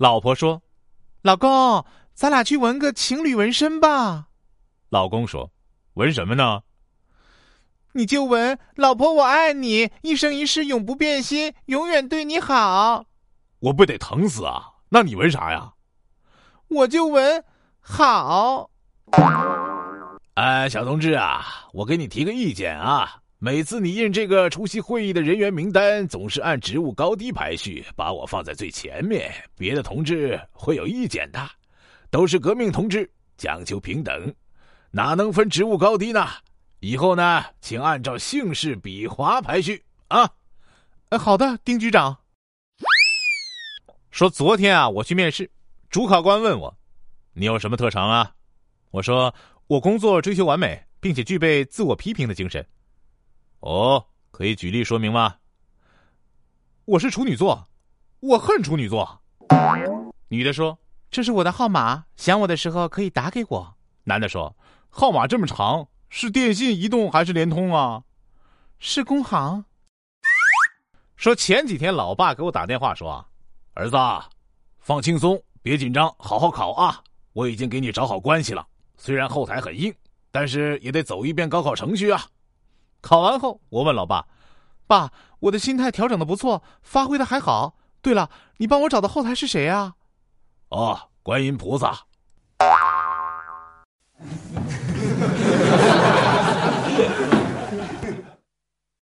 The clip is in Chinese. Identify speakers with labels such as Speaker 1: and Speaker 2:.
Speaker 1: 老婆说：“
Speaker 2: 老公，咱俩去纹个情侣纹身吧。”
Speaker 1: 老公说：“纹什么呢？”
Speaker 2: 你就纹“老婆我爱你，一生一世永不变心，永远对你好”。
Speaker 1: 我不得疼死啊！那你纹啥呀？
Speaker 2: 我就纹“好”。
Speaker 1: 哎，小同志啊，我给你提个意见啊。每次你印这个出席会议的人员名单，总是按职务高低排序，把我放在最前面，别的同志会有意见的。都是革命同志，讲究平等，哪能分职务高低呢？以后呢，请按照姓氏笔划排序啊。
Speaker 2: 呃，好的，丁局长。说昨天啊，我去面试，主考官问我：“你有什么特长啊？”我说：“我工作追求完美，并且具备自我批评的精神。”
Speaker 1: 哦，可以举例说明吗？
Speaker 2: 我是处女座，我恨处女座。女的说：“这是我的号码，想我的时候可以打给我。”
Speaker 1: 男的说：“号码这么长，是电信、移动还是联通啊？”
Speaker 2: 是工行。
Speaker 1: 说前几天老爸给我打电话说：“儿子，放轻松，别紧张，好好考啊！我已经给你找好关系了，虽然后台很硬，但是也得走一遍高考程序啊。”
Speaker 2: 考完后，我问老爸：“爸，我的心态调整的不错，发挥的还好。对了，你帮我找的后台是谁啊？”“
Speaker 1: 哦，观音菩萨。”